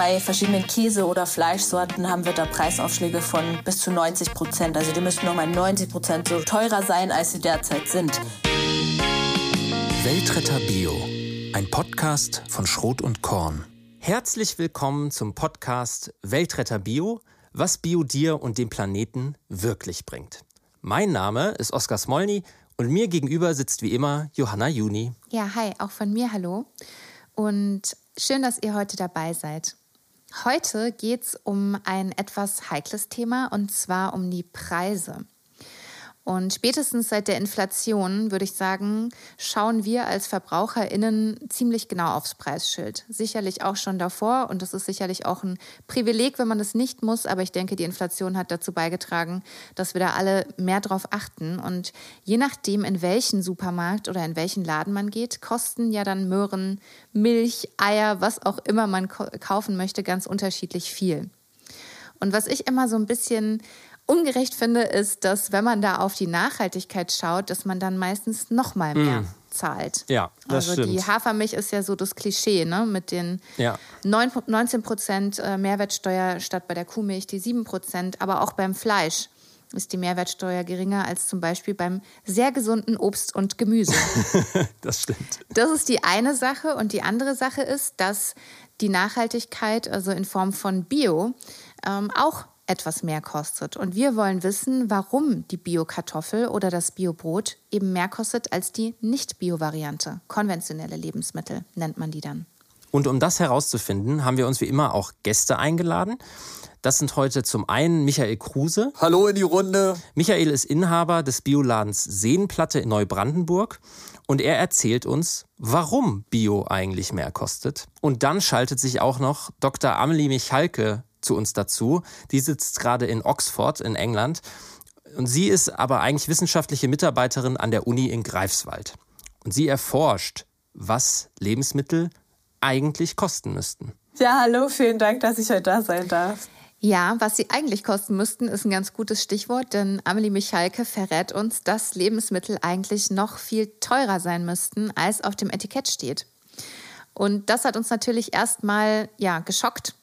bei verschiedenen Käse- oder Fleischsorten haben wir da Preisaufschläge von bis zu 90 Prozent. Also die müssten nochmal 90 Prozent so teurer sein, als sie derzeit sind. Weltretter Bio, ein Podcast von Schrot und Korn. Herzlich willkommen zum Podcast Weltretter Bio, was Bio dir und dem Planeten wirklich bringt. Mein Name ist Oskar Smolny und mir gegenüber sitzt wie immer Johanna Juni. Ja, hi, auch von mir hallo. Und schön, dass ihr heute dabei seid. Heute geht es um ein etwas heikles Thema und zwar um die Preise. Und spätestens seit der Inflation, würde ich sagen, schauen wir als VerbraucherInnen ziemlich genau aufs Preisschild. Sicherlich auch schon davor und das ist sicherlich auch ein Privileg, wenn man das nicht muss. Aber ich denke, die Inflation hat dazu beigetragen, dass wir da alle mehr drauf achten. Und je nachdem, in welchen Supermarkt oder in welchen Laden man geht, kosten ja dann Möhren, Milch, Eier, was auch immer man kaufen möchte, ganz unterschiedlich viel. Und was ich immer so ein bisschen ungerecht finde, ist, dass wenn man da auf die Nachhaltigkeit schaut, dass man dann meistens noch mal mehr mm. zahlt. Ja, das also stimmt. die Hafermilch ist ja so das Klischee, ne? Mit den ja. 9, 19 Prozent äh, Mehrwertsteuer statt bei der Kuhmilch die 7 Prozent, aber auch beim Fleisch ist die Mehrwertsteuer geringer als zum Beispiel beim sehr gesunden Obst und Gemüse. das stimmt. Das ist die eine Sache. Und die andere Sache ist, dass die Nachhaltigkeit, also in Form von Bio, ähm, auch etwas mehr kostet. Und wir wollen wissen, warum die Bio-Kartoffel oder das Bio-Brot eben mehr kostet als die Nicht-Bio-Variante. Konventionelle Lebensmittel nennt man die dann. Und um das herauszufinden, haben wir uns wie immer auch Gäste eingeladen. Das sind heute zum einen Michael Kruse. Hallo in die Runde. Michael ist Inhaber des Bioladens Seenplatte in Neubrandenburg und er erzählt uns, warum Bio eigentlich mehr kostet. Und dann schaltet sich auch noch Dr. Amelie Michalke zu uns dazu. Die sitzt gerade in Oxford in England. Und sie ist aber eigentlich wissenschaftliche Mitarbeiterin an der Uni in Greifswald. Und sie erforscht, was Lebensmittel eigentlich kosten müssten. Ja, hallo, vielen Dank, dass ich heute da sein darf. Ja, was sie eigentlich kosten müssten, ist ein ganz gutes Stichwort, denn Amelie Michalke verrät uns, dass Lebensmittel eigentlich noch viel teurer sein müssten, als auf dem Etikett steht. Und das hat uns natürlich erstmal ja, geschockt,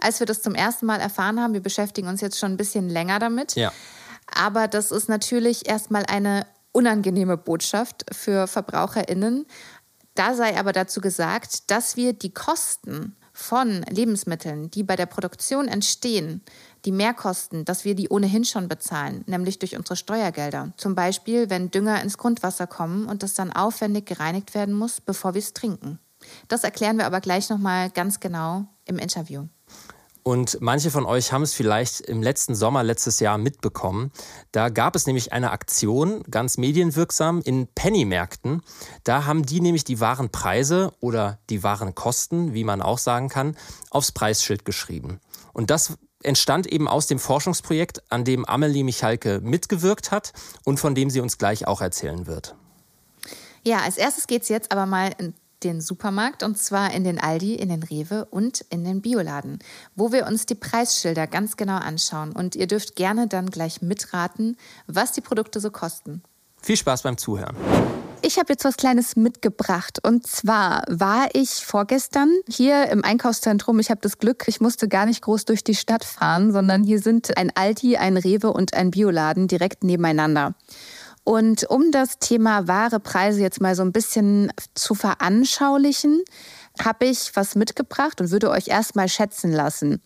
als wir das zum ersten Mal erfahren haben. Wir beschäftigen uns jetzt schon ein bisschen länger damit. Ja. Aber das ist natürlich erstmal eine unangenehme Botschaft für VerbraucherInnen. Da sei aber dazu gesagt, dass wir die Kosten von Lebensmitteln, die bei der Produktion entstehen, die Mehrkosten, dass wir die ohnehin schon bezahlen, nämlich durch unsere Steuergelder. Zum Beispiel, wenn Dünger ins Grundwasser kommen und das dann aufwendig gereinigt werden muss, bevor wir es trinken. Das erklären wir aber gleich nochmal ganz genau im Interview. Und manche von euch haben es vielleicht im letzten Sommer letztes Jahr mitbekommen. Da gab es nämlich eine Aktion, ganz medienwirksam, in Pennymärkten. Da haben die nämlich die wahren Preise oder die wahren Kosten, wie man auch sagen kann, aufs Preisschild geschrieben. Und das entstand eben aus dem Forschungsprojekt, an dem Amelie Michalke mitgewirkt hat und von dem sie uns gleich auch erzählen wird. Ja, als erstes geht es jetzt aber mal den Supermarkt und zwar in den Aldi, in den Rewe und in den Bioladen, wo wir uns die Preisschilder ganz genau anschauen. Und ihr dürft gerne dann gleich mitraten, was die Produkte so kosten. Viel Spaß beim Zuhören. Ich habe jetzt was Kleines mitgebracht. Und zwar war ich vorgestern hier im Einkaufszentrum. Ich habe das Glück, ich musste gar nicht groß durch die Stadt fahren, sondern hier sind ein Aldi, ein Rewe und ein Bioladen direkt nebeneinander. Und um das Thema wahre Preise jetzt mal so ein bisschen zu veranschaulichen, habe ich was mitgebracht und würde euch erstmal schätzen lassen.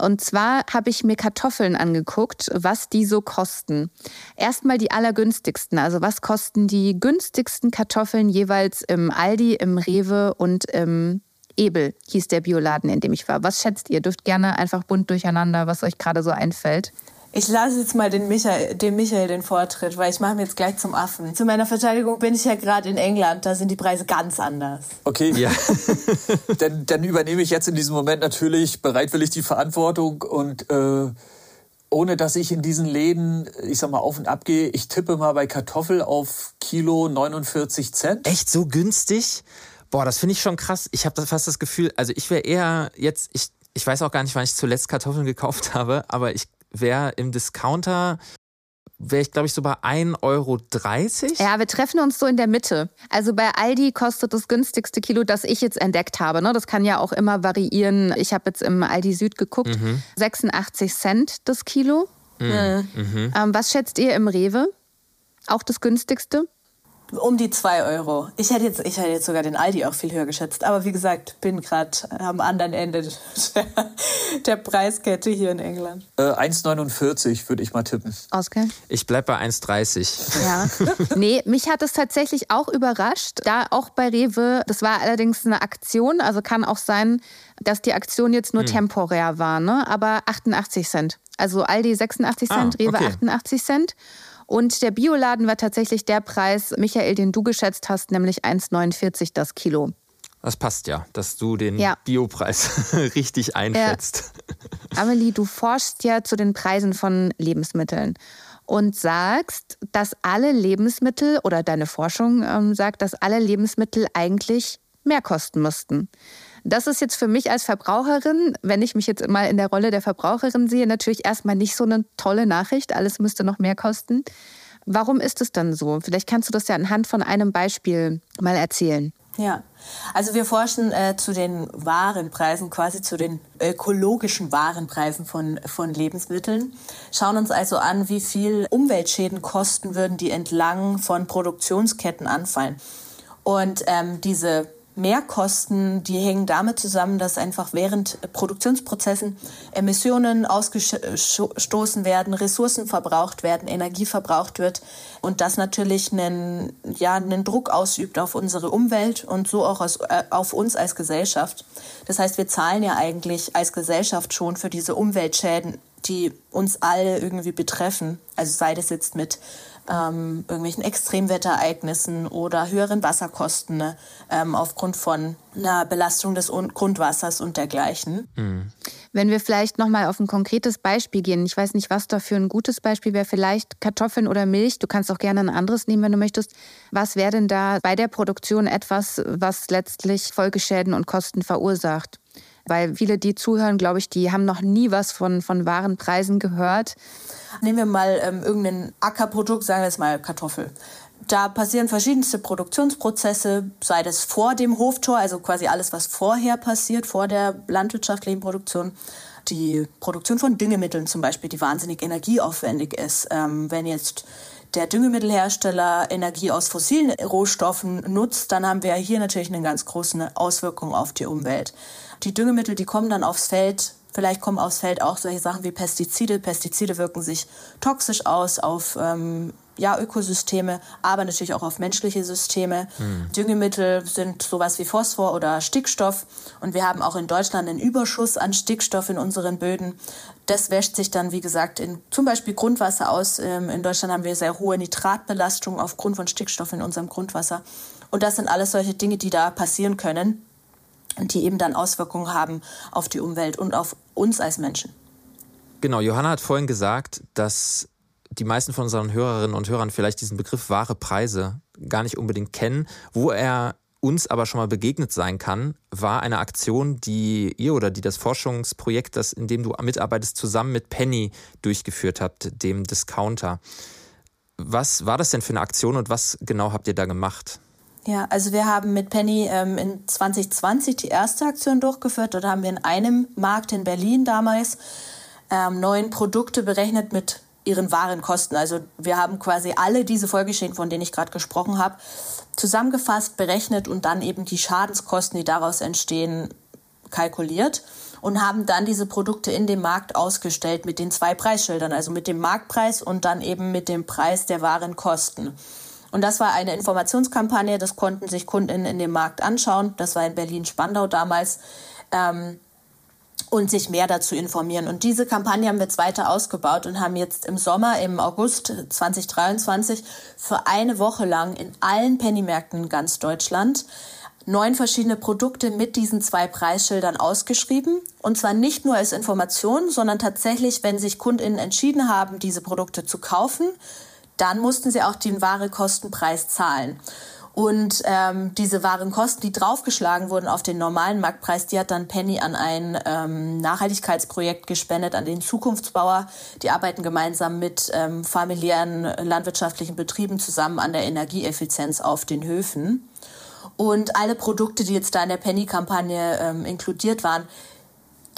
Und zwar habe ich mir Kartoffeln angeguckt, was die so kosten. Erstmal die allergünstigsten. Also was kosten die günstigsten Kartoffeln jeweils im Aldi, im Rewe und im Ebel, hieß der Bioladen, in dem ich war. Was schätzt ihr? Dürft gerne einfach bunt durcheinander, was euch gerade so einfällt. Ich lasse jetzt mal den Michael, dem Michael den Vortritt, weil ich mache mir jetzt gleich zum Affen. Zu meiner Verteidigung bin ich ja gerade in England, da sind die Preise ganz anders. Okay, ja. dann, dann übernehme ich jetzt in diesem Moment natürlich bereitwillig die Verantwortung und äh, ohne dass ich in diesen Läden, ich sag mal, auf und ab gehe, ich tippe mal bei Kartoffel auf Kilo 49 Cent. Echt so günstig? Boah, das finde ich schon krass. Ich habe fast das Gefühl, also ich wäre eher jetzt, ich, ich weiß auch gar nicht, wann ich zuletzt Kartoffeln gekauft habe, aber ich wäre im Discounter wäre ich, glaube ich, so bei 1,30 Euro. Ja, wir treffen uns so in der Mitte. Also bei Aldi kostet das günstigste Kilo, das ich jetzt entdeckt habe. Ne? Das kann ja auch immer variieren. Ich habe jetzt im Aldi Süd geguckt. Mhm. 86 Cent das Kilo. Mhm. Mhm. Ähm, was schätzt ihr im Rewe? Auch das günstigste? Um die 2 Euro. Ich hätte, jetzt, ich hätte jetzt sogar den Aldi auch viel höher geschätzt. Aber wie gesagt, bin gerade am anderen Ende der, der Preiskette hier in England. Äh, 1,49 würde ich mal tippen. Oskar? Ich bleibe bei 1,30. Ja. nee, mich hat es tatsächlich auch überrascht. Da auch bei Rewe, das war allerdings eine Aktion. Also kann auch sein, dass die Aktion jetzt nur hm. temporär war. Ne? Aber 88 Cent. Also Aldi 86 Cent, ah, okay. Rewe 88 Cent. Und der Bioladen war tatsächlich der Preis, Michael, den du geschätzt hast, nämlich 1,49 das Kilo. Das passt ja, dass du den ja. Biopreis richtig einschätzt. Ja. Amelie, du forschst ja zu den Preisen von Lebensmitteln und sagst, dass alle Lebensmittel oder deine Forschung ähm, sagt, dass alle Lebensmittel eigentlich mehr kosten müssten. Das ist jetzt für mich als Verbraucherin, wenn ich mich jetzt mal in der Rolle der Verbraucherin sehe, natürlich erstmal nicht so eine tolle Nachricht. Alles müsste noch mehr kosten. Warum ist es dann so? Vielleicht kannst du das ja anhand von einem Beispiel mal erzählen. Ja, also wir forschen äh, zu den Warenpreisen, quasi zu den ökologischen Warenpreisen von, von Lebensmitteln, schauen uns also an, wie viel Umweltschäden kosten würden, die entlang von Produktionsketten anfallen. Und ähm, diese Mehrkosten, die hängen damit zusammen, dass einfach während Produktionsprozessen Emissionen ausgestoßen werden, Ressourcen verbraucht werden, Energie verbraucht wird und das natürlich einen, ja, einen Druck ausübt auf unsere Umwelt und so auch aus, äh, auf uns als Gesellschaft. Das heißt, wir zahlen ja eigentlich als Gesellschaft schon für diese Umweltschäden, die uns alle irgendwie betreffen. Also sei das jetzt mit ähm, irgendwelchen Extremwetterereignissen oder höheren Wasserkosten ne, ähm, aufgrund von einer Belastung des Grundwassers und dergleichen. Mhm. Wenn wir vielleicht nochmal auf ein konkretes Beispiel gehen, ich weiß nicht, was da für ein gutes Beispiel wäre, vielleicht Kartoffeln oder Milch, du kannst auch gerne ein anderes nehmen, wenn du möchtest. Was wäre denn da bei der Produktion etwas, was letztlich Folgeschäden und Kosten verursacht? Weil viele, die zuhören, glaube ich, die haben noch nie was von, von wahren Preisen gehört. Nehmen wir mal ähm, irgendein Ackerprodukt, sagen wir jetzt mal Kartoffel. Da passieren verschiedenste Produktionsprozesse, sei das vor dem Hoftor, also quasi alles, was vorher passiert, vor der landwirtschaftlichen Produktion. Die Produktion von Düngemitteln zum Beispiel, die wahnsinnig energieaufwendig ist. Ähm, wenn jetzt der Düngemittelhersteller Energie aus fossilen Rohstoffen nutzt, dann haben wir hier natürlich eine ganz große Auswirkung auf die Umwelt. Die Düngemittel, die kommen dann aufs Feld. Vielleicht kommen aufs Feld auch solche Sachen wie Pestizide. Pestizide wirken sich toxisch aus auf ähm, ja, Ökosysteme, aber natürlich auch auf menschliche Systeme. Mhm. Düngemittel sind sowas wie Phosphor oder Stickstoff. Und wir haben auch in Deutschland einen Überschuss an Stickstoff in unseren Böden. Das wäscht sich dann, wie gesagt, in zum Beispiel Grundwasser aus. Ähm, in Deutschland haben wir sehr hohe Nitratbelastung aufgrund von Stickstoff in unserem Grundwasser. Und das sind alles solche Dinge, die da passieren können und die eben dann Auswirkungen haben auf die Umwelt und auf uns als Menschen. Genau, Johanna hat vorhin gesagt, dass die meisten von unseren Hörerinnen und Hörern vielleicht diesen Begriff wahre Preise gar nicht unbedingt kennen. Wo er uns aber schon mal begegnet sein kann, war eine Aktion, die ihr oder die das Forschungsprojekt, das, in dem du mitarbeitest, zusammen mit Penny durchgeführt habt, dem Discounter. Was war das denn für eine Aktion und was genau habt ihr da gemacht? Ja, also wir haben mit Penny ähm, in 2020 die erste Aktion durchgeführt. Dort haben wir in einem Markt in Berlin damals ähm, neun Produkte berechnet mit ihren wahren Kosten. Also wir haben quasi alle diese Folgeschäden, von denen ich gerade gesprochen habe, zusammengefasst, berechnet und dann eben die Schadenskosten, die daraus entstehen, kalkuliert und haben dann diese Produkte in dem Markt ausgestellt mit den zwei Preisschildern, also mit dem Marktpreis und dann eben mit dem Preis der wahren Kosten. Und das war eine Informationskampagne, das konnten sich Kunden in dem Markt anschauen. Das war in Berlin-Spandau damals. Ähm, und sich mehr dazu informieren. Und diese Kampagne haben wir jetzt weiter ausgebaut und haben jetzt im Sommer, im August 2023, für eine Woche lang in allen Pennymärkten in ganz Deutschland neun verschiedene Produkte mit diesen zwei Preisschildern ausgeschrieben. Und zwar nicht nur als Information, sondern tatsächlich, wenn sich KundInnen entschieden haben, diese Produkte zu kaufen, dann mussten sie auch den wahre Kostenpreis zahlen. Und ähm, diese wahren Kosten, die draufgeschlagen wurden auf den normalen Marktpreis, die hat dann Penny an ein ähm, Nachhaltigkeitsprojekt gespendet, an den Zukunftsbauer. Die arbeiten gemeinsam mit ähm, familiären landwirtschaftlichen Betrieben zusammen an der Energieeffizienz auf den Höfen. Und alle Produkte, die jetzt da in der Penny-Kampagne ähm, inkludiert waren,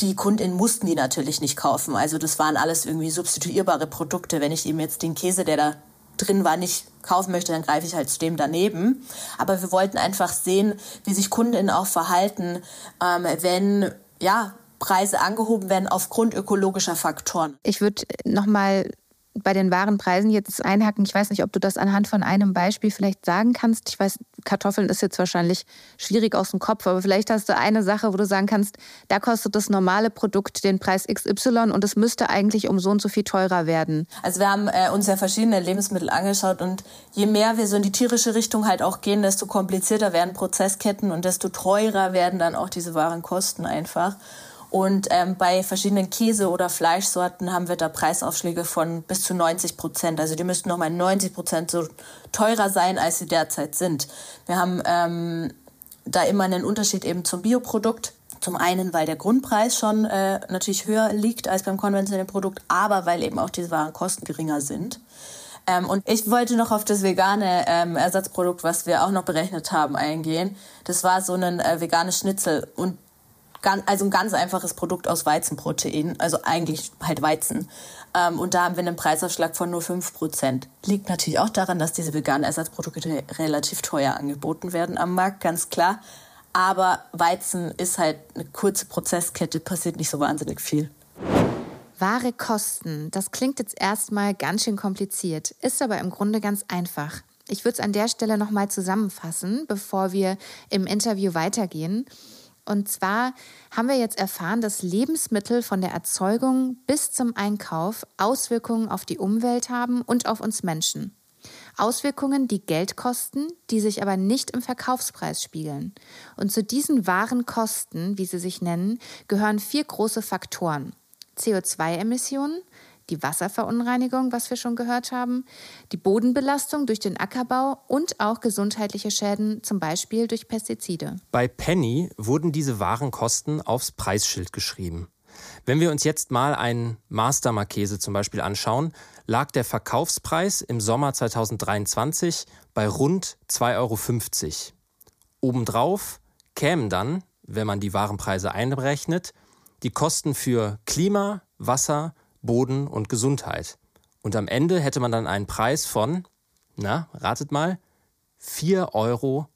die Kundinnen mussten die natürlich nicht kaufen. Also das waren alles irgendwie substituierbare Produkte. Wenn ich eben jetzt den Käse, der da drin war, nicht kaufen möchte, dann greife ich halt zu dem daneben. Aber wir wollten einfach sehen, wie sich Kundinnen auch verhalten, ähm, wenn ja Preise angehoben werden aufgrund ökologischer Faktoren. Ich würde noch mal bei den wahren Preisen jetzt einhaken. Ich weiß nicht, ob du das anhand von einem Beispiel vielleicht sagen kannst. Ich weiß, Kartoffeln ist jetzt wahrscheinlich schwierig aus dem Kopf, aber vielleicht hast du eine Sache, wo du sagen kannst, da kostet das normale Produkt den Preis XY und es müsste eigentlich um so und so viel teurer werden. Also wir haben äh, uns ja verschiedene Lebensmittel angeschaut und je mehr wir so in die tierische Richtung halt auch gehen, desto komplizierter werden Prozessketten und desto teurer werden dann auch diese wahren Kosten einfach. Und ähm, bei verschiedenen Käse- oder Fleischsorten haben wir da Preisaufschläge von bis zu 90 Prozent. Also die müssten nochmal 90 Prozent so teurer sein, als sie derzeit sind. Wir haben ähm, da immer einen Unterschied eben zum Bioprodukt. Zum einen, weil der Grundpreis schon äh, natürlich höher liegt als beim konventionellen Produkt, aber weil eben auch diese Warenkosten geringer sind. Ähm, und ich wollte noch auf das vegane ähm, Ersatzprodukt, was wir auch noch berechnet haben, eingehen. Das war so ein äh, veganes Schnitzel. Und also ein ganz einfaches Produkt aus Weizenprotein, also eigentlich halt Weizen. Ähm, und da haben wir einen Preisaufschlag von nur 5%. Liegt natürlich auch daran, dass diese veganen Ersatzprodukte relativ teuer angeboten werden am Markt, ganz klar. Aber Weizen ist halt eine kurze Prozesskette, passiert nicht so wahnsinnig viel. Wahre Kosten, das klingt jetzt erstmal ganz schön kompliziert, ist aber im Grunde ganz einfach. Ich würde es an der Stelle nochmal zusammenfassen, bevor wir im Interview weitergehen. Und zwar haben wir jetzt erfahren, dass Lebensmittel von der Erzeugung bis zum Einkauf Auswirkungen auf die Umwelt haben und auf uns Menschen. Auswirkungen, die Geld kosten, die sich aber nicht im Verkaufspreis spiegeln. Und zu diesen wahren Kosten, wie sie sich nennen, gehören vier große Faktoren. CO2-Emissionen, die Wasserverunreinigung, was wir schon gehört haben, die Bodenbelastung durch den Ackerbau und auch gesundheitliche Schäden, zum Beispiel durch Pestizide. Bei Penny wurden diese wahren Kosten aufs Preisschild geschrieben. Wenn wir uns jetzt mal einen Master Marchese zum Beispiel anschauen, lag der Verkaufspreis im Sommer 2023 bei rund 2,50 Euro. Obendrauf kämen dann, wenn man die Warenpreise einberechnet, die Kosten für Klima, Wasser Boden und Gesundheit. Und am Ende hätte man dann einen Preis von, na, ratet mal, 4,84 Euro.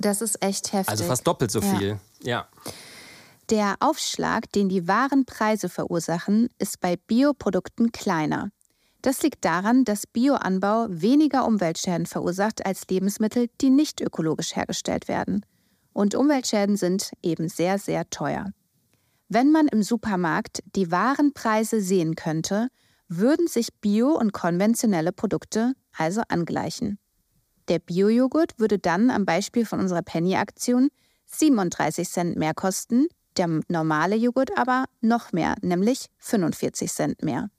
Das ist echt heftig. Also fast doppelt so viel. Ja. Der Aufschlag, den die wahren Preise verursachen, ist bei Bioprodukten kleiner. Das liegt daran, dass Bioanbau weniger Umweltschäden verursacht als Lebensmittel, die nicht ökologisch hergestellt werden. Und Umweltschäden sind eben sehr, sehr teuer. Wenn man im Supermarkt die wahren Preise sehen könnte, würden sich Bio- und konventionelle Produkte also angleichen. Der Bio-Joghurt würde dann am Beispiel von unserer Penny-Aktion 37 Cent mehr kosten, der normale Joghurt aber noch mehr, nämlich 45 Cent mehr.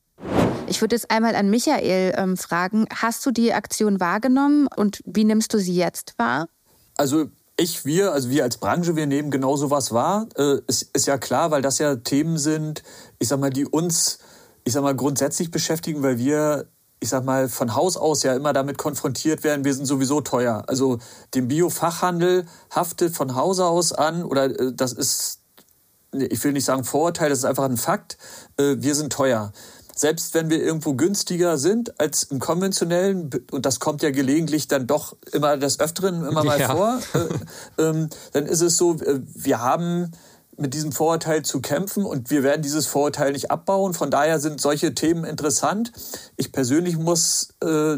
Ich würde jetzt einmal an Michael ähm, fragen, hast du die Aktion wahrgenommen und wie nimmst du sie jetzt wahr? Also ich, wir, also wir als Branche, wir nehmen genau sowas wahr. Äh, ist, ist ja klar, weil das ja Themen sind, ich sag mal, die uns, ich sag mal, grundsätzlich beschäftigen, weil wir, ich sag mal, von Haus aus ja immer damit konfrontiert werden, wir sind sowieso teuer. Also dem Biofachhandel haftet von Hause aus an, oder äh, das ist, ich will nicht sagen Vorurteil, das ist einfach ein Fakt, äh, wir sind teuer selbst wenn wir irgendwo günstiger sind als im konventionellen, und das kommt ja gelegentlich dann doch immer des Öfteren immer mal ja. vor, äh, ähm, dann ist es so, äh, wir haben mit diesem Vorurteil zu kämpfen und wir werden dieses Vorurteil nicht abbauen. Von daher sind solche Themen interessant. Ich persönlich muss äh,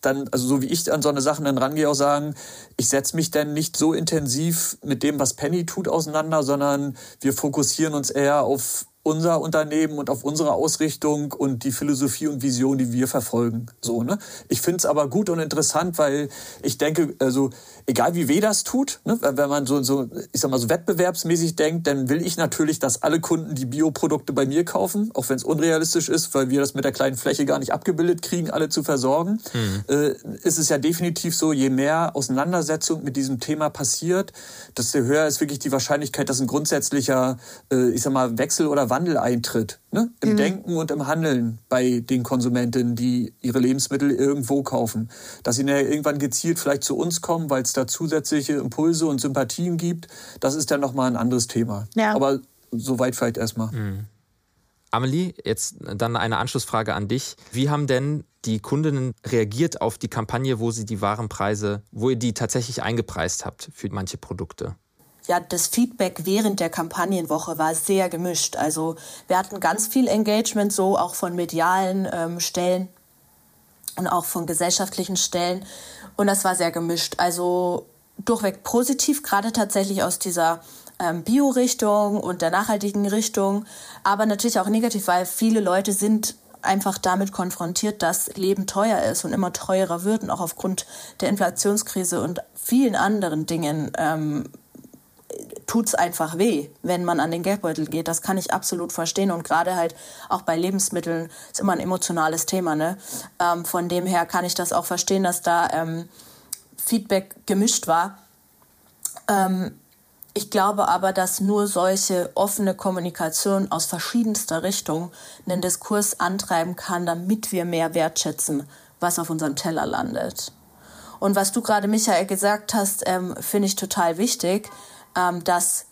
dann, also so wie ich an so eine Sachen dann rangehe, auch sagen, ich setze mich dann nicht so intensiv mit dem, was Penny tut, auseinander, sondern wir fokussieren uns eher auf unser Unternehmen und auf unsere Ausrichtung und die Philosophie und Vision, die wir verfolgen. So, ne? Ich finde es aber gut und interessant, weil ich denke, also egal wie weh das tut, ne, wenn man so, so, ich sag mal, so wettbewerbsmäßig denkt, dann will ich natürlich, dass alle Kunden die Bioprodukte bei mir kaufen, auch wenn es unrealistisch ist, weil wir das mit der kleinen Fläche gar nicht abgebildet kriegen, alle zu versorgen. Mhm. Äh, ist es ja definitiv so, je mehr Auseinandersetzung mit diesem Thema passiert, desto höher ist wirklich die Wahrscheinlichkeit, dass ein grundsätzlicher, äh, ich sag mal, Wechsel oder Wandel eintritt. Ne? Im mhm. Denken und im Handeln bei den Konsumentinnen, die ihre Lebensmittel irgendwo kaufen. Dass sie irgendwann gezielt vielleicht zu uns kommen, weil es da zusätzliche Impulse und Sympathien gibt, das ist dann nochmal ein anderes Thema. Ja. Aber soweit vielleicht erstmal. Mhm. Amelie, jetzt dann eine Anschlussfrage an dich. Wie haben denn die Kundinnen reagiert auf die Kampagne, wo sie die Warenpreise, wo ihr die tatsächlich eingepreist habt für manche Produkte? Ja, das Feedback während der Kampagnenwoche war sehr gemischt. Also wir hatten ganz viel Engagement, so auch von medialen ähm, Stellen und auch von gesellschaftlichen Stellen. Und das war sehr gemischt. Also durchweg positiv, gerade tatsächlich aus dieser ähm, Bio-Richtung und der nachhaltigen Richtung, aber natürlich auch negativ, weil viele Leute sind einfach damit konfrontiert, dass Leben teuer ist und immer teurer wird und auch aufgrund der Inflationskrise und vielen anderen Dingen ähm, tut es einfach weh, wenn man an den Geldbeutel geht. Das kann ich absolut verstehen. Und gerade halt auch bei Lebensmitteln ist immer ein emotionales Thema. Ne? Ähm, von dem her kann ich das auch verstehen, dass da ähm, Feedback gemischt war. Ähm, ich glaube aber, dass nur solche offene Kommunikation aus verschiedenster Richtung einen Diskurs antreiben kann, damit wir mehr wertschätzen, was auf unserem Teller landet. Und was du gerade, Michael, gesagt hast, ähm, finde ich total wichtig ähm, dass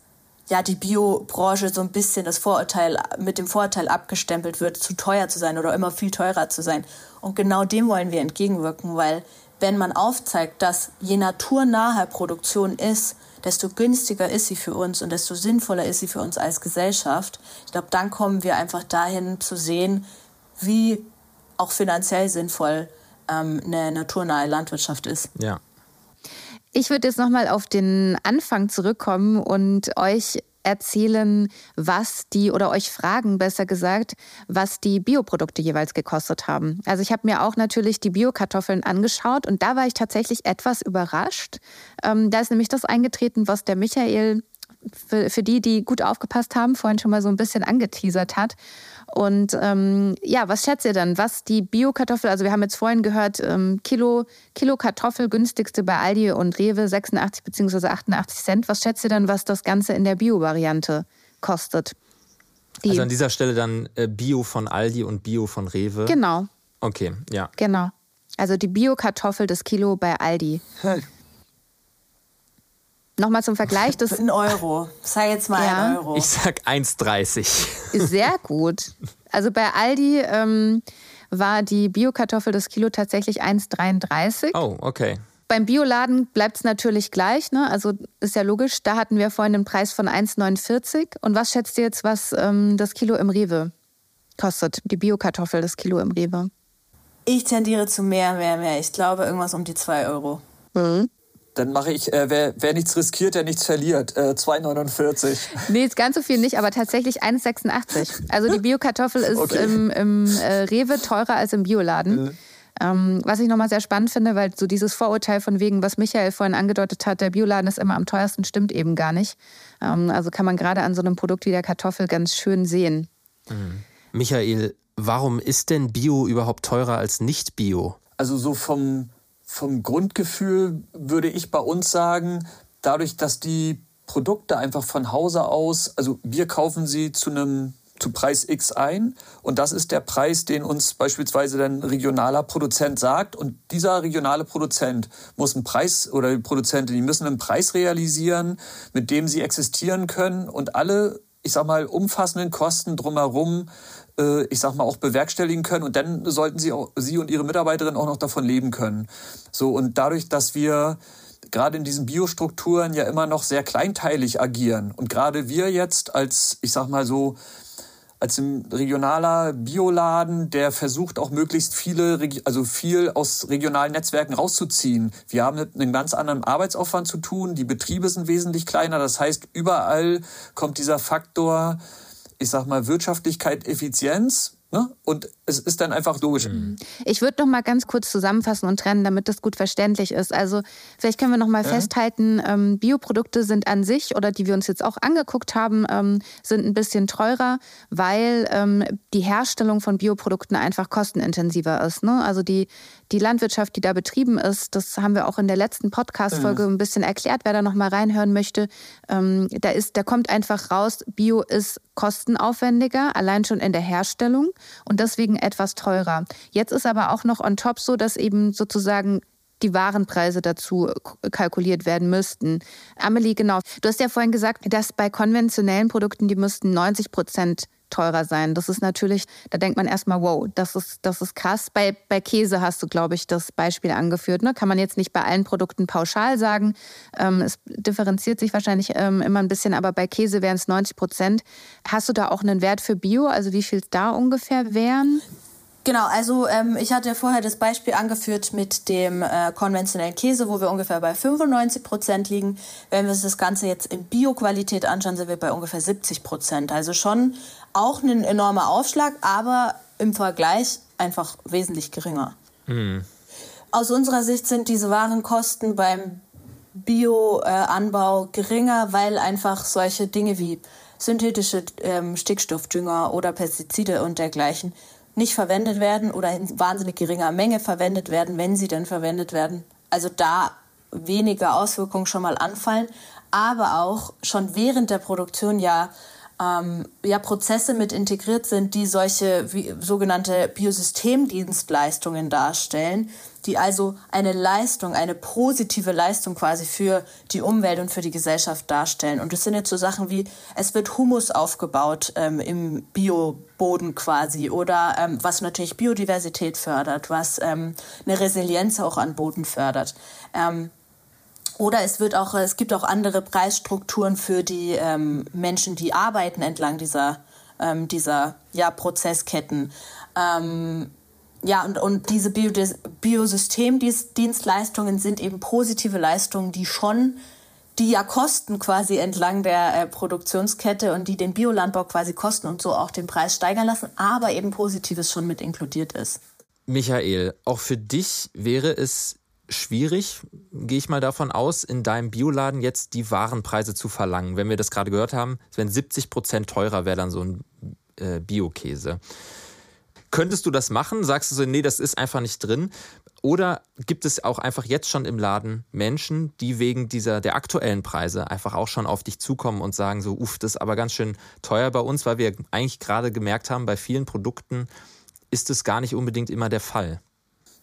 ja die Biobranche so ein bisschen das Vorurteil mit dem Vorurteil abgestempelt wird, zu teuer zu sein oder immer viel teurer zu sein. Und genau dem wollen wir entgegenwirken, weil wenn man aufzeigt, dass je naturnaher Produktion ist, desto günstiger ist sie für uns und desto sinnvoller ist sie für uns als Gesellschaft. Ich glaube, dann kommen wir einfach dahin zu sehen, wie auch finanziell sinnvoll ähm, eine naturnahe Landwirtschaft ist. Ja. Ich würde jetzt nochmal auf den Anfang zurückkommen und euch erzählen, was die oder euch fragen, besser gesagt, was die Bioprodukte jeweils gekostet haben. Also ich habe mir auch natürlich die Biokartoffeln angeschaut und da war ich tatsächlich etwas überrascht. Ähm, da ist nämlich das eingetreten, was der Michael für, für die, die gut aufgepasst haben, vorhin schon mal so ein bisschen angeteasert hat. Und ähm, ja, was schätzt ihr dann, was die Bio-Kartoffel, also wir haben jetzt vorhin gehört, ähm, Kilo, Kilo Kartoffel günstigste bei Aldi und Rewe 86 bzw. 88 Cent. Was schätzt ihr dann, was das Ganze in der Bio-Variante kostet? Die also an dieser Stelle dann äh, Bio von Aldi und Bio von Rewe? Genau. Okay, ja. Genau. Also die Bio-Kartoffel das Kilo bei Aldi. Nochmal zum Vergleich. Das ein Euro. Sag jetzt mal ja. ein Euro. Ich sag 1,30. Sehr gut. Also bei Aldi ähm, war die Biokartoffel das Kilo tatsächlich 1,33. Oh, okay. Beim Bioladen bleibt es natürlich gleich, ne? Also ist ja logisch. Da hatten wir vorhin einen Preis von 1,49. Und was schätzt ihr jetzt, was ähm, das Kilo im Rewe kostet? Die Biokartoffel, das Kilo im Rewe? Ich tendiere zu mehr, mehr, mehr. Ich glaube irgendwas um die 2 Euro. Mhm. Dann mache ich, äh, wer, wer nichts riskiert, der nichts verliert. Äh, 2,49. Nee, ist ganz so viel nicht, aber tatsächlich 1,86. Also die Biokartoffel ist okay. im, im äh, Rewe teurer als im Bioladen. Mhm. Ähm, was ich nochmal sehr spannend finde, weil so dieses Vorurteil von wegen, was Michael vorhin angedeutet hat, der Bioladen ist immer am teuersten, stimmt eben gar nicht. Ähm, also kann man gerade an so einem Produkt wie der Kartoffel ganz schön sehen. Mhm. Michael, warum ist denn Bio überhaupt teurer als nicht Bio? Also so vom vom Grundgefühl würde ich bei uns sagen, dadurch, dass die Produkte einfach von Hause aus, also wir kaufen sie zu einem zu Preis X ein und das ist der Preis, den uns beispielsweise ein regionaler Produzent sagt und dieser regionale Produzent muss einen Preis oder die Produzentin, die müssen einen Preis realisieren, mit dem sie existieren können und alle, ich sag mal, umfassenden Kosten drumherum äh, ich sag mal, auch bewerkstelligen können. Und dann sollten sie, auch, sie und ihre Mitarbeiterin auch noch davon leben können. So, und dadurch, dass wir gerade in diesen Biostrukturen ja immer noch sehr kleinteilig agieren und gerade wir jetzt als, ich sag mal so, als ein regionaler Bioladen, der versucht auch möglichst viele, also viel aus regionalen Netzwerken rauszuziehen. Wir haben mit einem ganz anderen Arbeitsaufwand zu tun. Die Betriebe sind wesentlich kleiner. Das heißt, überall kommt dieser Faktor ich sag mal, Wirtschaftlichkeit, Effizienz Ne? Und es ist dann einfach logisch. Mhm. Ich würde noch mal ganz kurz zusammenfassen und trennen, damit das gut verständlich ist. Also vielleicht können wir noch mal ja. festhalten, ähm, Bioprodukte sind an sich oder die wir uns jetzt auch angeguckt haben, ähm, sind ein bisschen teurer, weil ähm, die Herstellung von Bioprodukten einfach kostenintensiver ist. Ne? Also die, die Landwirtschaft, die da betrieben ist, das haben wir auch in der letzten Podcast-Folge mhm. ein bisschen erklärt, wer da noch mal reinhören möchte. Ähm, da, ist, da kommt einfach raus, Bio ist kostenaufwendiger, allein schon in der Herstellung und deswegen etwas teurer. Jetzt ist aber auch noch on top so, dass eben sozusagen die Warenpreise dazu kalkuliert werden müssten. Amelie, genau. Du hast ja vorhin gesagt, dass bei konventionellen Produkten, die müssten 90 Prozent teurer sein. Das ist natürlich, da denkt man erstmal, wow, das ist, das ist krass. Bei, bei Käse hast du, glaube ich, das Beispiel angeführt. Ne? Kann man jetzt nicht bei allen Produkten pauschal sagen. Ähm, es differenziert sich wahrscheinlich ähm, immer ein bisschen, aber bei Käse wären es 90 Prozent. Hast du da auch einen Wert für Bio? Also wie viel da ungefähr wären? Genau, also ähm, ich hatte vorher das Beispiel angeführt mit dem äh, konventionellen Käse, wo wir ungefähr bei 95 Prozent liegen. Wenn wir uns das Ganze jetzt in Bio-Qualität anschauen, sind wir bei ungefähr 70 Prozent. Also schon auch ein enormer Aufschlag, aber im Vergleich einfach wesentlich geringer. Mhm. Aus unserer Sicht sind diese Warenkosten beim Bio-Anbau geringer, weil einfach solche Dinge wie synthetische ähm, Stickstoffdünger oder Pestizide und dergleichen nicht verwendet werden oder in wahnsinnig geringer Menge verwendet werden, wenn sie denn verwendet werden. Also da weniger Auswirkungen schon mal anfallen, aber auch schon während der Produktion ja ähm, ja, Prozesse mit integriert sind, die solche wie, sogenannte Biosystemdienstleistungen darstellen, die also eine Leistung, eine positive Leistung quasi für die Umwelt und für die Gesellschaft darstellen. Und das sind jetzt so Sachen wie, es wird Humus aufgebaut ähm, im Bioboden quasi oder ähm, was natürlich Biodiversität fördert, was ähm, eine Resilienz auch an Boden fördert. Oder es wird auch, es gibt auch andere Preisstrukturen für die ähm, Menschen, die arbeiten entlang dieser, ähm, dieser ja, Prozessketten. Ähm, ja, und, und diese Biodis Biosystemdienstleistungen sind eben positive Leistungen, die schon, die ja kosten quasi entlang der äh, Produktionskette und die den Biolandbau quasi kosten und so auch den Preis steigern lassen, aber eben Positives schon mit inkludiert ist. Michael, auch für dich wäre es schwierig, gehe ich mal davon aus, in deinem Bioladen jetzt die Warenpreise zu verlangen. Wenn wir das gerade gehört haben, wären 70 Prozent teurer, wäre dann so ein äh, Bio-Käse. Könntest du das machen? Sagst du so, nee, das ist einfach nicht drin? Oder gibt es auch einfach jetzt schon im Laden Menschen, die wegen dieser der aktuellen Preise einfach auch schon auf dich zukommen und sagen so, uff, das ist aber ganz schön teuer bei uns, weil wir eigentlich gerade gemerkt haben, bei vielen Produkten ist es gar nicht unbedingt immer der Fall.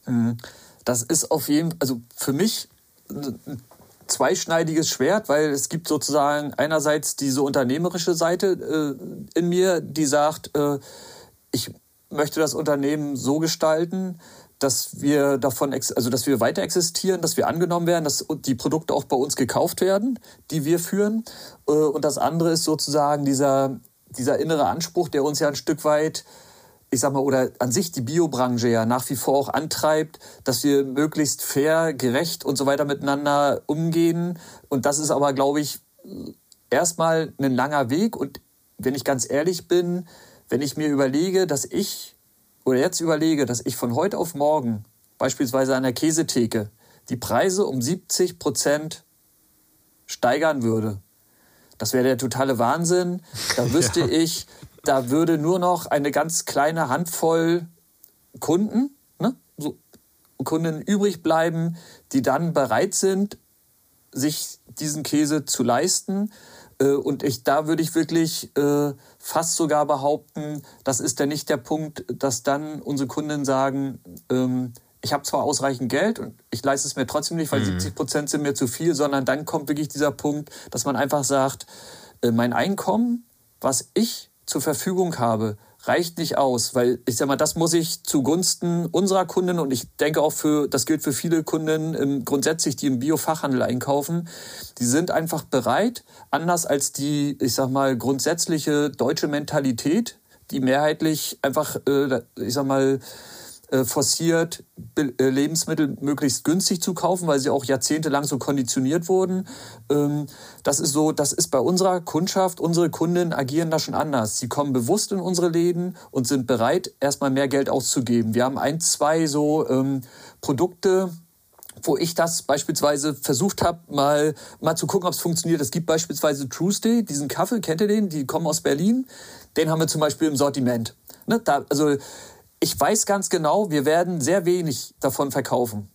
Mhm das ist auf jeden Fall, also für mich ein zweischneidiges Schwert, weil es gibt sozusagen einerseits diese unternehmerische Seite äh, in mir, die sagt, äh, ich möchte das Unternehmen so gestalten, dass wir davon, also dass wir weiter existieren, dass wir angenommen werden, dass die Produkte auch bei uns gekauft werden, die wir führen. Äh, und das andere ist sozusagen dieser, dieser innere Anspruch, der uns ja ein Stück weit ich sag mal, oder an sich die Biobranche ja nach wie vor auch antreibt, dass wir möglichst fair, gerecht und so weiter miteinander umgehen. Und das ist aber, glaube ich, erstmal ein langer Weg. Und wenn ich ganz ehrlich bin, wenn ich mir überlege, dass ich, oder jetzt überlege, dass ich von heute auf morgen beispielsweise an der Käsetheke die Preise um 70 Prozent steigern würde, das wäre der totale Wahnsinn. Da wüsste ja. ich, da würde nur noch eine ganz kleine Handvoll Kunden, ne, so Kunden übrig bleiben, die dann bereit sind, sich diesen Käse zu leisten. Äh, und ich, da würde ich wirklich äh, fast sogar behaupten, das ist dann nicht der Punkt, dass dann unsere Kunden sagen, ähm, ich habe zwar ausreichend Geld und ich leiste es mir trotzdem nicht, weil mhm. 70 Prozent sind mir zu viel, sondern dann kommt wirklich dieser Punkt, dass man einfach sagt, äh, mein Einkommen, was ich zur Verfügung habe, reicht nicht aus, weil ich sag mal, das muss ich zugunsten unserer Kunden und ich denke auch für, das gilt für viele Kunden ähm, grundsätzlich, die im Biofachhandel einkaufen, die sind einfach bereit, anders als die, ich sag mal, grundsätzliche deutsche Mentalität, die mehrheitlich einfach, äh, ich sag mal, äh, forciert, äh, Lebensmittel möglichst günstig zu kaufen, weil sie auch jahrzehntelang so konditioniert wurden. Ähm, das ist so, das ist bei unserer Kundschaft, unsere Kunden agieren da schon anders. Sie kommen bewusst in unsere Läden und sind bereit, erstmal mehr Geld auszugeben. Wir haben ein, zwei so ähm, Produkte, wo ich das beispielsweise versucht habe, mal, mal zu gucken, ob es funktioniert. Es gibt beispielsweise Tuesday, diesen Kaffee, kennt ihr den? Die kommen aus Berlin. Den haben wir zum Beispiel im Sortiment. Ne? Da, also ich weiß ganz genau, wir werden sehr wenig davon verkaufen.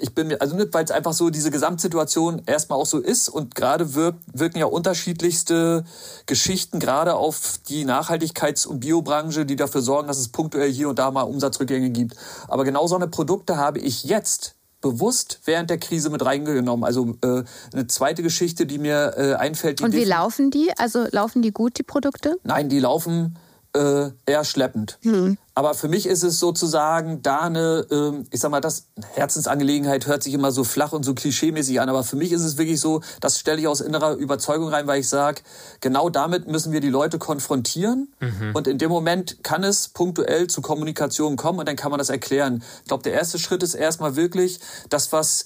Ich bin mir, also nicht, weil es einfach so diese Gesamtsituation erstmal auch so ist und gerade wirkt, wirken ja unterschiedlichste Geschichten gerade auf die Nachhaltigkeits- und Biobranche, die dafür sorgen, dass es punktuell hier und da mal Umsatzrückgänge gibt. Aber genau so eine Produkte habe ich jetzt bewusst während der Krise mit reingenommen. Also äh, eine zweite Geschichte, die mir äh, einfällt. und wie laufen die? Also laufen die gut, die Produkte? Nein, die laufen äh, eher schleppend. Hm. Aber für mich ist es sozusagen da eine, äh, ich sag mal, das Herzensangelegenheit hört sich immer so flach und so klischeemäßig an, aber für mich ist es wirklich so, das stelle ich aus innerer Überzeugung rein, weil ich sage, genau damit müssen wir die Leute konfrontieren mhm. und in dem Moment kann es punktuell zu Kommunikation kommen und dann kann man das erklären. Ich glaube, der erste Schritt ist erstmal wirklich das, was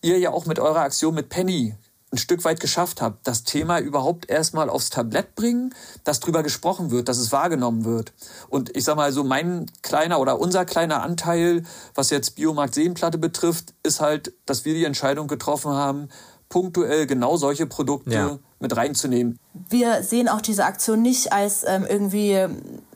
ihr ja auch mit eurer Aktion mit Penny ein Stück weit geschafft habe, das Thema überhaupt erstmal aufs Tablett bringen, dass drüber gesprochen wird, dass es wahrgenommen wird. Und ich sag mal so, mein kleiner oder unser kleiner Anteil, was jetzt Biomarkt Seenplatte betrifft, ist halt, dass wir die Entscheidung getroffen haben, punktuell genau solche Produkte ja. mit reinzunehmen. Wir sehen auch diese Aktion nicht als ähm, irgendwie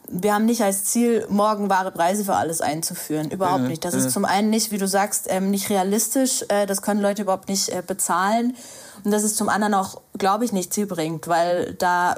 wir haben nicht als Ziel, morgen wahre Preise für alles einzuführen. Überhaupt nicht. Das ist zum einen nicht, wie du sagst, ähm, nicht realistisch. Äh, das können Leute überhaupt nicht äh, bezahlen. Und das ist zum anderen auch, glaube ich, nicht zielbringend, weil da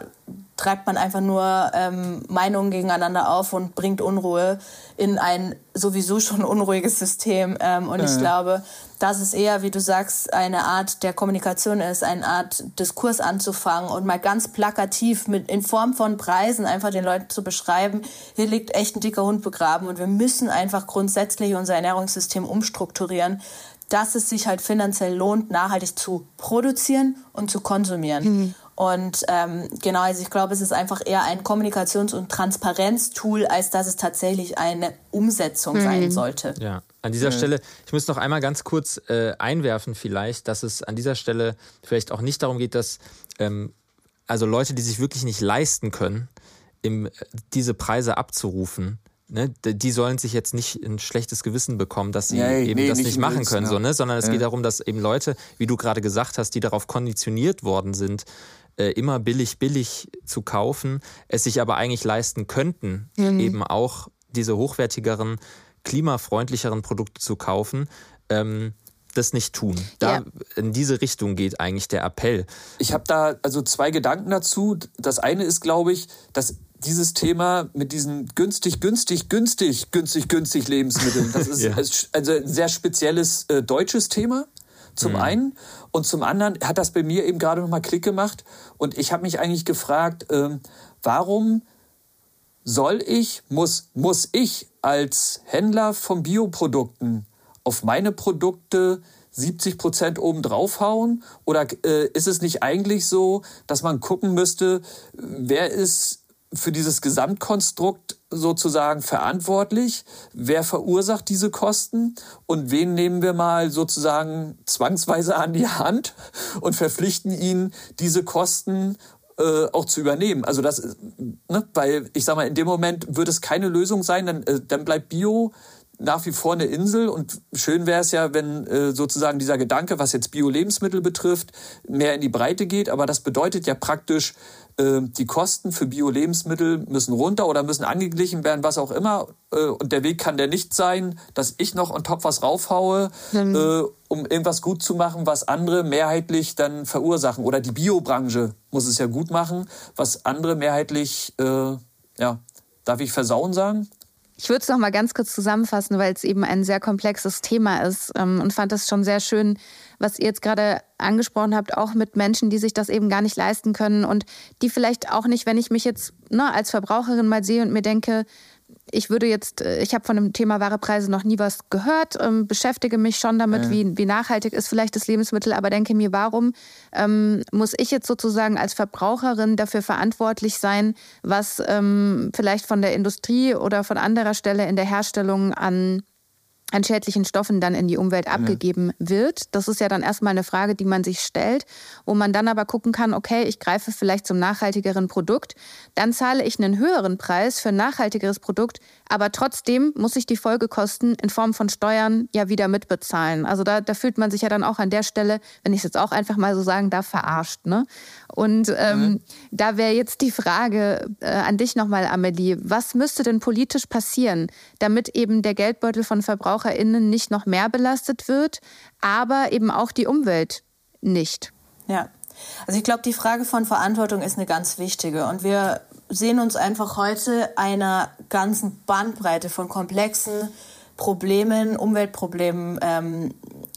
treibt man einfach nur ähm, Meinungen gegeneinander auf und bringt Unruhe in ein sowieso schon unruhiges System. Ähm, und ja. ich glaube, dass es eher, wie du sagst, eine Art der Kommunikation ist, eine Art Diskurs anzufangen und mal ganz plakativ mit, in Form von Preisen einfach den Leuten zu beschreiben, hier liegt echt ein dicker Hund begraben und wir müssen einfach grundsätzlich unser Ernährungssystem umstrukturieren, dass es sich halt finanziell lohnt, nachhaltig zu produzieren und zu konsumieren. Mhm. Und ähm, genau, also ich glaube, es ist einfach eher ein Kommunikations- und Transparenztool, als dass es tatsächlich eine Umsetzung mhm. sein sollte. Ja, an dieser mhm. Stelle, ich muss noch einmal ganz kurz äh, einwerfen vielleicht, dass es an dieser Stelle vielleicht auch nicht darum geht, dass ähm, also Leute, die sich wirklich nicht leisten können, im, diese Preise abzurufen, ne, die sollen sich jetzt nicht ein schlechtes Gewissen bekommen, dass sie nee, eben nee, das nicht, nicht machen können, ja. so, ne? sondern es ja. geht darum, dass eben Leute, wie du gerade gesagt hast, die darauf konditioniert worden sind, äh, immer billig, billig zu kaufen, es sich aber eigentlich leisten könnten, mhm. eben auch diese hochwertigeren, klimafreundlicheren Produkte zu kaufen. Ähm, das nicht tun. Da ja. in diese Richtung geht eigentlich der Appell. Ich habe da also zwei Gedanken dazu. Das eine ist, glaube ich, dass dieses Thema mit diesen günstig, günstig, günstig, günstig, günstig Lebensmitteln, das ist ja. also ein sehr spezielles äh, deutsches Thema. Zum mhm. einen und zum anderen hat das bei mir eben gerade noch mal Klick gemacht und ich habe mich eigentlich gefragt, ähm, warum soll ich, muss, muss ich als Händler von Bioprodukten auf meine Produkte 70 Prozent oben draufhauen? Oder äh, ist es nicht eigentlich so, dass man gucken müsste, wer ist für dieses Gesamtkonstrukt sozusagen verantwortlich? Wer verursacht diese Kosten? Und wen nehmen wir mal sozusagen zwangsweise an die Hand und verpflichten ihn, diese Kosten äh, auch zu übernehmen? Also das, ne, weil ich sag mal, in dem Moment wird es keine Lösung sein, dann, äh, dann bleibt Bio nach wie vor eine Insel und schön wäre es ja, wenn äh, sozusagen dieser Gedanke, was jetzt Bio-Lebensmittel betrifft, mehr in die Breite geht. Aber das bedeutet ja praktisch, äh, die Kosten für Bio-Lebensmittel müssen runter oder müssen angeglichen werden, was auch immer. Äh, und der Weg kann der nicht sein, dass ich noch on top was raufhaue, mhm. um irgendwas gut zu machen, was andere mehrheitlich dann verursachen. Oder die Biobranche muss es ja gut machen, was andere mehrheitlich, äh, ja, darf ich versauen sagen? Ich würde es noch mal ganz kurz zusammenfassen, weil es eben ein sehr komplexes Thema ist ähm, und fand es schon sehr schön, was ihr jetzt gerade angesprochen habt, auch mit Menschen, die sich das eben gar nicht leisten können und die vielleicht auch nicht, wenn ich mich jetzt ne, als Verbraucherin mal sehe und mir denke, ich würde jetzt, äh, ich habe von dem Thema wahre Preise noch nie was gehört, ähm, beschäftige mich schon damit, ja. wie, wie nachhaltig ist vielleicht das Lebensmittel, aber denke mir, warum ähm, muss ich jetzt sozusagen als Verbraucherin dafür verantwortlich sein, was ähm, vielleicht von der Industrie oder von anderer Stelle in der Herstellung an an schädlichen Stoffen dann in die Umwelt abgegeben ja. wird. Das ist ja dann erstmal eine Frage, die man sich stellt, wo man dann aber gucken kann, okay, ich greife vielleicht zum nachhaltigeren Produkt, dann zahle ich einen höheren Preis für ein nachhaltigeres Produkt, aber trotzdem muss ich die Folgekosten in Form von Steuern ja wieder mitbezahlen. Also da, da fühlt man sich ja dann auch an der Stelle, wenn ich es jetzt auch einfach mal so sagen darf, verarscht. Ne? Und ähm, mhm. da wäre jetzt die Frage äh, an dich nochmal, Amelie, was müsste denn politisch passieren, damit eben der Geldbeutel von VerbraucherInnen nicht noch mehr belastet wird, aber eben auch die Umwelt nicht? Ja, also ich glaube, die Frage von Verantwortung ist eine ganz wichtige. Und wir sehen uns einfach heute einer ganzen Bandbreite von komplexen Problemen, Umweltproblemen ähm,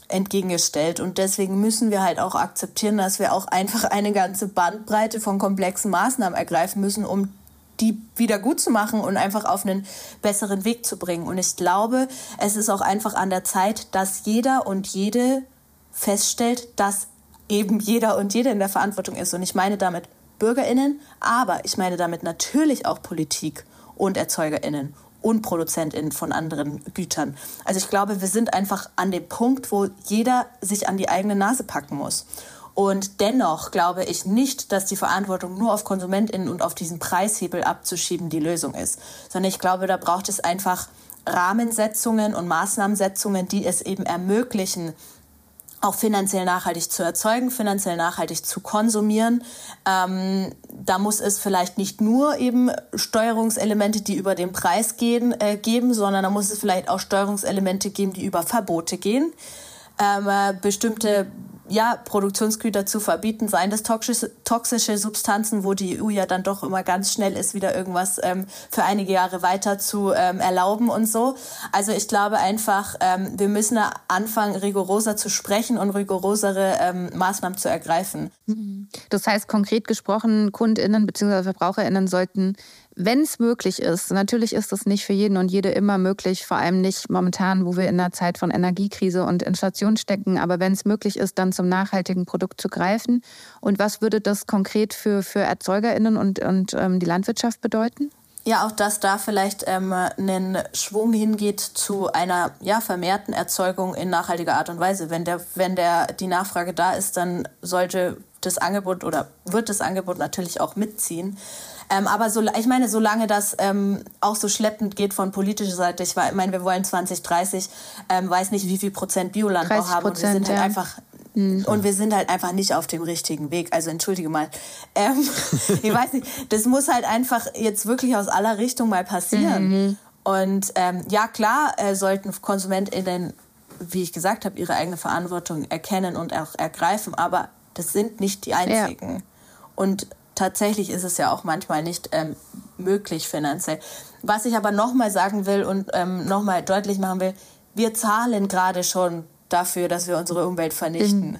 entgegengestellt. Und deswegen müssen wir halt auch akzeptieren, dass wir auch einfach eine ganze Bandbreite von komplexen Maßnahmen ergreifen müssen, um die wieder gut zu machen und einfach auf einen besseren Weg zu bringen. Und ich glaube, es ist auch einfach an der Zeit, dass jeder und jede feststellt, dass eben jeder und jede in der Verantwortung ist. Und ich meine damit Bürgerinnen, aber ich meine damit natürlich auch Politik und Erzeugerinnen und Produzentinnen von anderen Gütern. Also ich glaube, wir sind einfach an dem Punkt, wo jeder sich an die eigene Nase packen muss. Und dennoch glaube ich nicht, dass die Verantwortung nur auf Konsumentinnen und auf diesen Preishebel abzuschieben die Lösung ist, sondern ich glaube, da braucht es einfach Rahmensetzungen und Maßnahmensetzungen, die es eben ermöglichen, auch finanziell nachhaltig zu erzeugen, finanziell nachhaltig zu konsumieren. Ähm, da muss es vielleicht nicht nur eben Steuerungselemente, die über den Preis gehen, äh, geben, sondern da muss es vielleicht auch Steuerungselemente geben, die über Verbote gehen. Ähm, äh, bestimmte ja, Produktionsgüter zu verbieten, seien das toxische, Substanzen, wo die EU ja dann doch immer ganz schnell ist, wieder irgendwas ähm, für einige Jahre weiter zu ähm, erlauben und so. Also ich glaube einfach, ähm, wir müssen anfangen, rigoroser zu sprechen und rigorosere ähm, Maßnahmen zu ergreifen. Das heißt, konkret gesprochen, KundInnen bzw. VerbraucherInnen sollten wenn es möglich ist, natürlich ist es nicht für jeden und jede immer möglich, vor allem nicht momentan, wo wir in einer Zeit von Energiekrise und Inflation stecken, aber wenn es möglich ist, dann zum nachhaltigen Produkt zu greifen. Und was würde das konkret für, für ErzeugerInnen und, und ähm, die Landwirtschaft bedeuten? Ja, auch dass da vielleicht ähm, ein Schwung hingeht zu einer ja, vermehrten Erzeugung in nachhaltiger Art und Weise. Wenn, der, wenn der, die Nachfrage da ist, dann sollte das Angebot oder wird das Angebot natürlich auch mitziehen. Ähm, aber so, ich meine, solange das ähm, auch so schleppend geht von politischer Seite, ich meine, wir wollen 2030, ähm, weiß nicht, wie viel Prozent Biolandbau haben und wir sind halt ja. einfach mhm. und wir sind halt einfach nicht auf dem richtigen Weg. Also entschuldige mal. Ähm, ich weiß nicht, das muss halt einfach jetzt wirklich aus aller Richtung mal passieren. Mhm. Und ähm, ja, klar äh, sollten KonsumentInnen, wie ich gesagt habe, ihre eigene Verantwortung erkennen und auch ergreifen, aber das sind nicht die einzigen. Ja. Und tatsächlich ist es ja auch manchmal nicht ähm, möglich finanziell. Was ich aber nochmal sagen will und ähm, nochmal deutlich machen will, wir zahlen gerade schon dafür, dass wir unsere Umwelt vernichten. Mhm.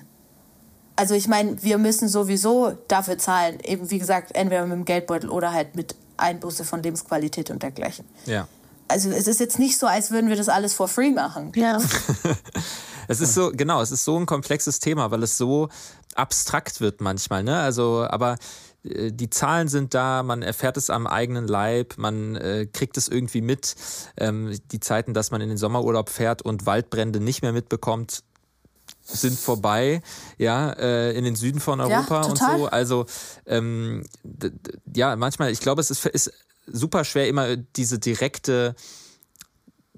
Also ich meine, wir müssen sowieso dafür zahlen, eben wie gesagt, entweder mit dem Geldbeutel oder halt mit Einbuße von Lebensqualität und dergleichen. Ja. Also es ist jetzt nicht so, als würden wir das alles for free machen. Ja. es ist so, genau, es ist so ein komplexes Thema, weil es so abstrakt wird manchmal, ne? Also, aber die Zahlen sind da, man erfährt es am eigenen Leib, man äh, kriegt es irgendwie mit. Ähm, die Zeiten, dass man in den Sommerurlaub fährt und Waldbrände nicht mehr mitbekommt, sind vorbei, ja, äh, in den Süden von Europa ja, und so. Also ähm, ja, manchmal, ich glaube, es ist, ist super schwer, immer diese direkte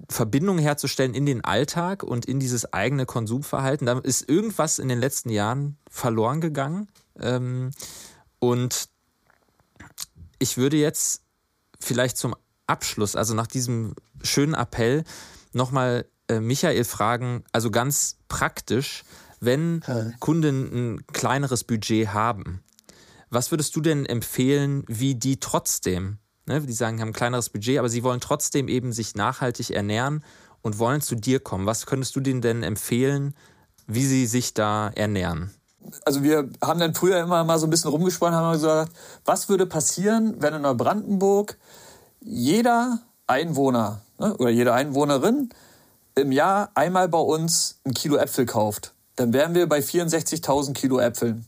Verbindung herzustellen in den Alltag und in dieses eigene Konsumverhalten. Da ist irgendwas in den letzten Jahren verloren gegangen. Ähm, und ich würde jetzt vielleicht zum Abschluss, also nach diesem schönen Appell, nochmal äh, Michael fragen, also ganz praktisch, wenn Kunden ein kleineres Budget haben, was würdest du denn empfehlen, wie die trotzdem, ne, die sagen, haben ein kleineres Budget, aber sie wollen trotzdem eben sich nachhaltig ernähren und wollen zu dir kommen. Was könntest du denen denn empfehlen, wie sie sich da ernähren? Also wir haben dann früher immer mal so ein bisschen rumgesponnen, haben gesagt, was würde passieren, wenn in Neubrandenburg jeder Einwohner ne, oder jede Einwohnerin im Jahr einmal bei uns ein Kilo Äpfel kauft, dann wären wir bei 64.000 Kilo Äpfeln.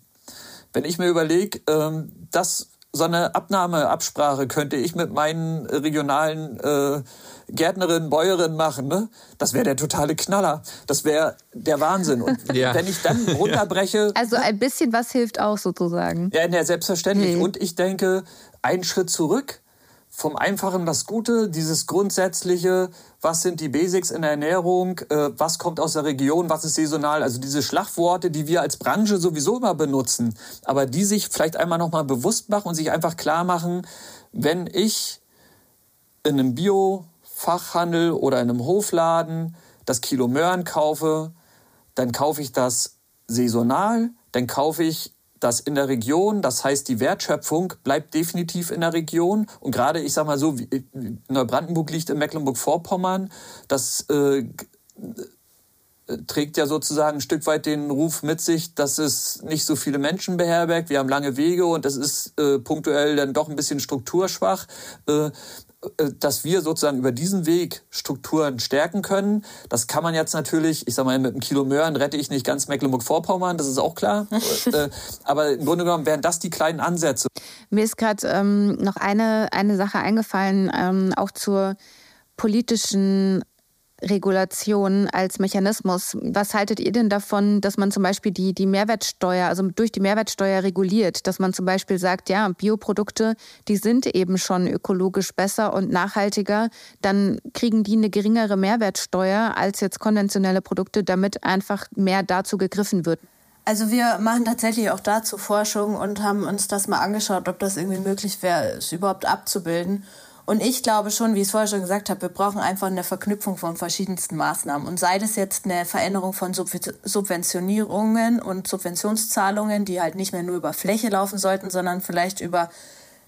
Wenn ich mir überlege, ähm, dass so eine Abnahmeabsprache könnte ich mit meinen regionalen äh, Gärtnerinnen, Bäuerinnen machen, ne? Das wäre der totale Knaller. Das wäre der Wahnsinn. Und ja. wenn ich dann runterbreche. Also ein bisschen was hilft auch sozusagen. Ja, ja selbstverständlich. Nee. Und ich denke, einen Schritt zurück vom Einfachen das Gute, dieses Grundsätzliche, was sind die Basics in der Ernährung, äh, was kommt aus der Region, was ist saisonal, also diese Schlagworte, die wir als Branche sowieso immer benutzen, aber die sich vielleicht einmal nochmal bewusst machen und sich einfach klar machen, wenn ich in einem Bio-Fachhandel oder in einem Hofladen das Kilo Möhren kaufe, dann kaufe ich das saisonal, dann kaufe ich das in der Region, das heißt, die Wertschöpfung bleibt definitiv in der Region. Und gerade, ich sag mal so, Neubrandenburg liegt in Mecklenburg-Vorpommern. Das äh, trägt ja sozusagen ein Stück weit den Ruf mit sich, dass es nicht so viele Menschen beherbergt. Wir haben lange Wege und das ist äh, punktuell dann doch ein bisschen strukturschwach. Äh, äh, dass wir sozusagen über diesen Weg Strukturen stärken können. Das kann man jetzt natürlich, ich sag mal, mit einem Kilo Möhren rette ich nicht ganz Mecklenburg-Vorpommern, das ist auch klar. Äh, aber im Grunde genommen wären das die kleinen Ansätze. Mir ist gerade ähm, noch eine, eine Sache eingefallen, ähm, auch zur politischen Regulation als Mechanismus. Was haltet ihr denn davon, dass man zum Beispiel die, die Mehrwertsteuer, also durch die Mehrwertsteuer reguliert, dass man zum Beispiel sagt, ja, Bioprodukte, die sind eben schon ökologisch besser und nachhaltiger, dann kriegen die eine geringere Mehrwertsteuer als jetzt konventionelle Produkte, damit einfach mehr dazu gegriffen wird? Also wir machen tatsächlich auch dazu Forschung und haben uns das mal angeschaut, ob das irgendwie möglich wäre, es überhaupt abzubilden. Und ich glaube schon, wie ich es vorher schon gesagt habe, wir brauchen einfach eine Verknüpfung von verschiedensten Maßnahmen. Und sei das jetzt eine Veränderung von Subventionierungen und Subventionszahlungen, die halt nicht mehr nur über Fläche laufen sollten, sondern vielleicht über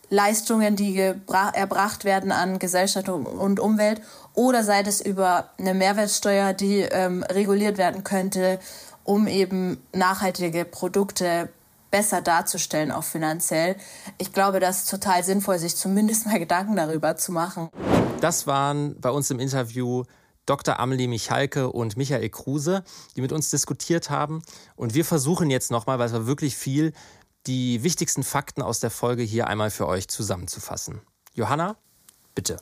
Leistungen, die erbracht werden an Gesellschaft und Umwelt, oder sei es über eine Mehrwertsteuer, die ähm, reguliert werden könnte, um eben nachhaltige Produkte besser darzustellen, auch finanziell. Ich glaube, das ist total sinnvoll, sich zumindest mal Gedanken darüber zu machen. Das waren bei uns im Interview Dr. Amelie Michalke und Michael Kruse, die mit uns diskutiert haben. Und wir versuchen jetzt nochmal, weil es war wirklich viel, die wichtigsten Fakten aus der Folge hier einmal für euch zusammenzufassen. Johanna, bitte.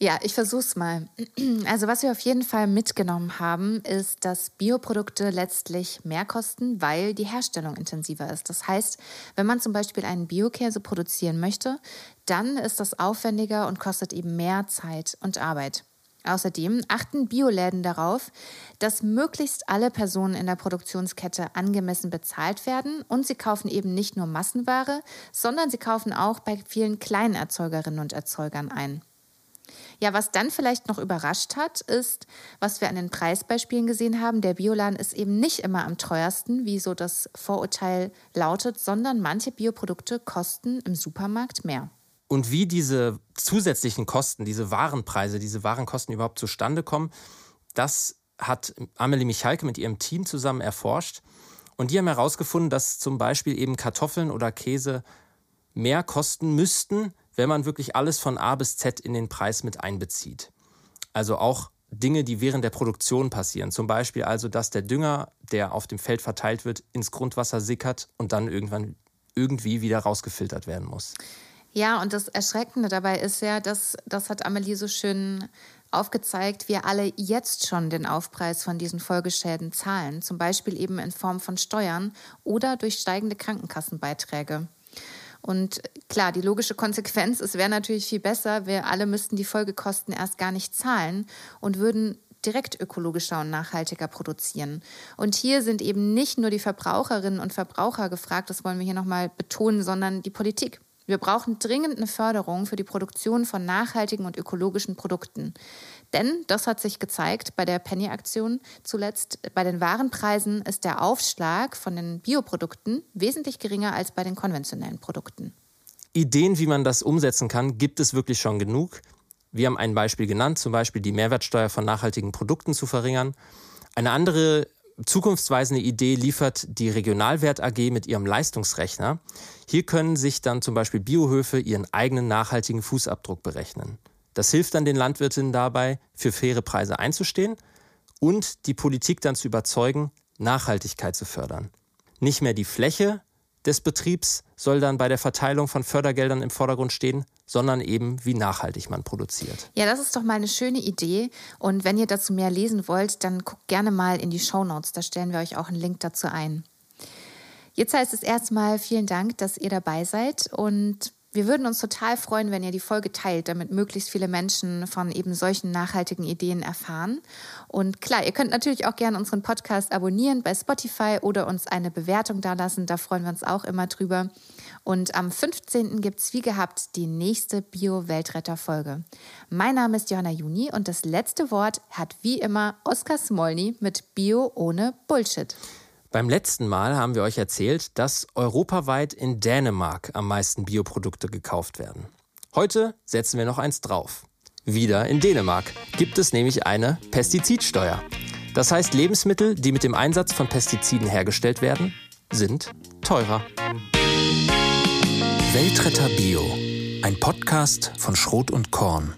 Ja, ich versuch's mal. Also was wir auf jeden Fall mitgenommen haben, ist, dass Bioprodukte letztlich mehr kosten, weil die Herstellung intensiver ist. Das heißt, wenn man zum Beispiel einen Biokäse produzieren möchte, dann ist das aufwendiger und kostet eben mehr Zeit und Arbeit. Außerdem achten Bioläden darauf, dass möglichst alle Personen in der Produktionskette angemessen bezahlt werden und sie kaufen eben nicht nur Massenware, sondern sie kaufen auch bei vielen kleinen Erzeugerinnen und Erzeugern ein. Ja, was dann vielleicht noch überrascht hat, ist, was wir an den Preisbeispielen gesehen haben, der Bioladen ist eben nicht immer am teuersten, wie so das Vorurteil lautet, sondern manche Bioprodukte kosten im Supermarkt mehr. Und wie diese zusätzlichen Kosten, diese Warenpreise, diese Warenkosten überhaupt zustande kommen, das hat Amelie Michalke mit ihrem Team zusammen erforscht. Und die haben herausgefunden, dass zum Beispiel eben Kartoffeln oder Käse mehr kosten müssten, wenn man wirklich alles von A bis Z in den Preis mit einbezieht. Also auch Dinge, die während der Produktion passieren. Zum Beispiel also, dass der Dünger, der auf dem Feld verteilt wird, ins Grundwasser sickert und dann irgendwann irgendwie wieder rausgefiltert werden muss. Ja, und das Erschreckende dabei ist ja, dass das hat Amelie so schön aufgezeigt, wir alle jetzt schon den Aufpreis von diesen Folgeschäden zahlen, zum Beispiel eben in Form von Steuern oder durch steigende Krankenkassenbeiträge. Und klar, die logische Konsequenz, es wäre natürlich viel besser, wir alle müssten die Folgekosten erst gar nicht zahlen und würden direkt ökologischer und nachhaltiger produzieren. Und hier sind eben nicht nur die Verbraucherinnen und Verbraucher gefragt, das wollen wir hier nochmal betonen, sondern die Politik. Wir brauchen dringend eine Förderung für die Produktion von nachhaltigen und ökologischen Produkten. Denn, das hat sich gezeigt bei der Penny-Aktion zuletzt, bei den Warenpreisen ist der Aufschlag von den Bioprodukten wesentlich geringer als bei den konventionellen Produkten. Ideen, wie man das umsetzen kann, gibt es wirklich schon genug. Wir haben ein Beispiel genannt, zum Beispiel die Mehrwertsteuer von nachhaltigen Produkten zu verringern. Eine andere zukunftsweisende Idee liefert die Regionalwert AG mit ihrem Leistungsrechner. Hier können sich dann zum Beispiel Biohöfe ihren eigenen nachhaltigen Fußabdruck berechnen. Das hilft dann den Landwirtinnen dabei, für faire Preise einzustehen und die Politik dann zu überzeugen, Nachhaltigkeit zu fördern. Nicht mehr die Fläche des Betriebs soll dann bei der Verteilung von Fördergeldern im Vordergrund stehen, sondern eben wie nachhaltig man produziert. Ja, das ist doch mal eine schöne Idee. Und wenn ihr dazu mehr lesen wollt, dann guckt gerne mal in die Show Notes. Da stellen wir euch auch einen Link dazu ein. Jetzt heißt es erstmal vielen Dank, dass ihr dabei seid und wir würden uns total freuen, wenn ihr die Folge teilt, damit möglichst viele Menschen von eben solchen nachhaltigen Ideen erfahren. Und klar, ihr könnt natürlich auch gerne unseren Podcast abonnieren bei Spotify oder uns eine Bewertung dalassen. Da freuen wir uns auch immer drüber. Und am 15. gibt es wie gehabt die nächste Bio-Weltretter-Folge. Mein Name ist Johanna Juni und das letzte Wort hat wie immer Oskar Smolny mit Bio ohne Bullshit. Beim letzten Mal haben wir euch erzählt, dass europaweit in Dänemark am meisten Bioprodukte gekauft werden. Heute setzen wir noch eins drauf. Wieder in Dänemark gibt es nämlich eine Pestizidsteuer. Das heißt, Lebensmittel, die mit dem Einsatz von Pestiziden hergestellt werden, sind teurer. Weltretter Bio, ein Podcast von Schrot und Korn.